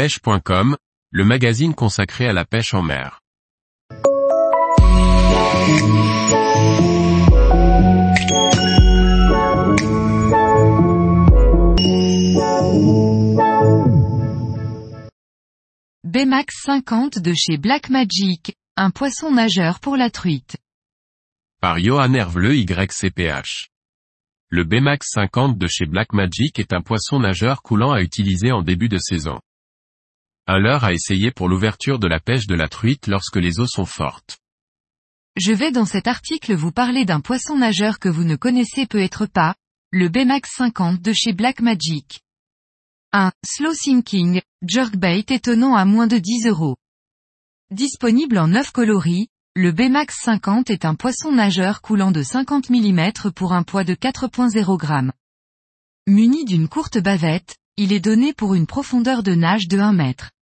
pêche.com, le magazine consacré à la pêche en mer. Baymax 50 de chez Blackmagic, un poisson nageur pour la truite. Par Johan Hervleux YCPH. Le Baymax 50 de chez Blackmagic est un poisson nageur coulant à utiliser en début de saison. Un à essayer pour l'ouverture de la pêche de la truite lorsque les eaux sont fortes. Je vais dans cet article vous parler d'un poisson nageur que vous ne connaissez peut-être pas, le Baymax 50 de chez Blackmagic. Un slow sinking jerkbait étonnant à moins de 10 euros. Disponible en 9 coloris, le Baymax 50 est un poisson nageur coulant de 50 mm pour un poids de 4.0 g. Muni d'une courte bavette, il est donné pour une profondeur de nage de 1 mètre.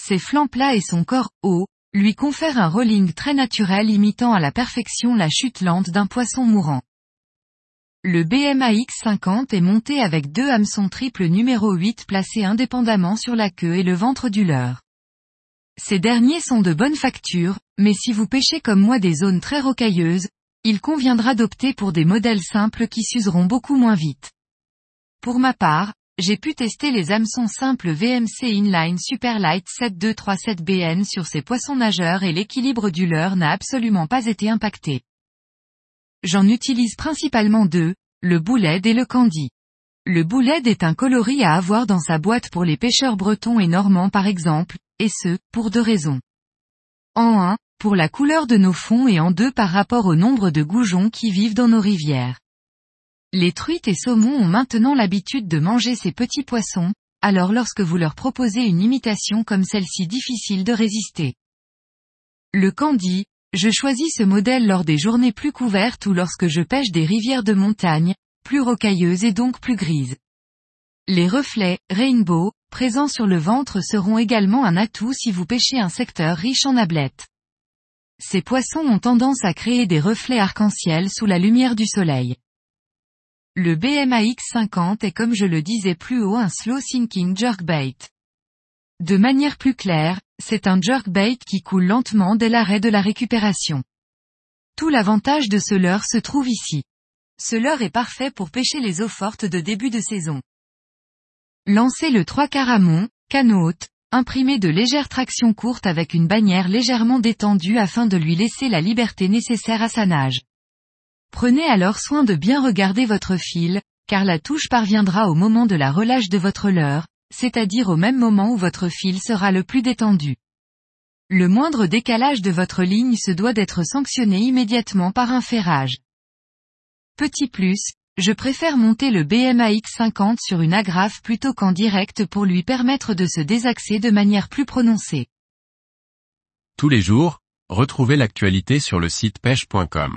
Ses flancs plats et son corps haut, lui confèrent un rolling très naturel imitant à la perfection la chute lente d'un poisson mourant. Le BMAX 50 est monté avec deux hameçons triple numéro 8 placés indépendamment sur la queue et le ventre du leurre. Ces derniers sont de bonne facture, mais si vous pêchez comme moi des zones très rocailleuses, il conviendra d'opter pour des modèles simples qui s'useront beaucoup moins vite. Pour ma part, j'ai pu tester les hameçons simples VMC Inline Superlight 7237BN sur ces poissons nageurs et l'équilibre du leurre n'a absolument pas été impacté. J'en utilise principalement deux, le boulet et le candy. Le boulet est un coloris à avoir dans sa boîte pour les pêcheurs bretons et normands par exemple, et ce, pour deux raisons. En un, pour la couleur de nos fonds et en deux par rapport au nombre de goujons qui vivent dans nos rivières. Les truites et saumons ont maintenant l'habitude de manger ces petits poissons, alors lorsque vous leur proposez une imitation comme celle-ci difficile de résister. Le candy, je choisis ce modèle lors des journées plus couvertes ou lorsque je pêche des rivières de montagne, plus rocailleuses et donc plus grises. Les reflets, rainbow, présents sur le ventre seront également un atout si vous pêchez un secteur riche en ablettes. Ces poissons ont tendance à créer des reflets arc-en-ciel sous la lumière du soleil. Le BMAX 50 est comme je le disais plus haut un slow sinking jerkbait. De manière plus claire, c'est un jerkbait qui coule lentement dès l'arrêt de la récupération. Tout l'avantage de ce leurre se trouve ici. Ce leurre est parfait pour pêcher les eaux fortes de début de saison. Lancez le 3 quarts à canot haute, imprimé de légère traction courte avec une bannière légèrement détendue afin de lui laisser la liberté nécessaire à sa nage. Prenez alors soin de bien regarder votre fil, car la touche parviendra au moment de la relâche de votre leurre, c'est-à-dire au même moment où votre fil sera le plus détendu. Le moindre décalage de votre ligne se doit d'être sanctionné immédiatement par un ferrage. Petit plus, je préfère monter le BMAX 50 sur une agrafe plutôt qu'en direct pour lui permettre de se désaxer de manière plus prononcée. Tous les jours, retrouvez l'actualité sur le site pêche.com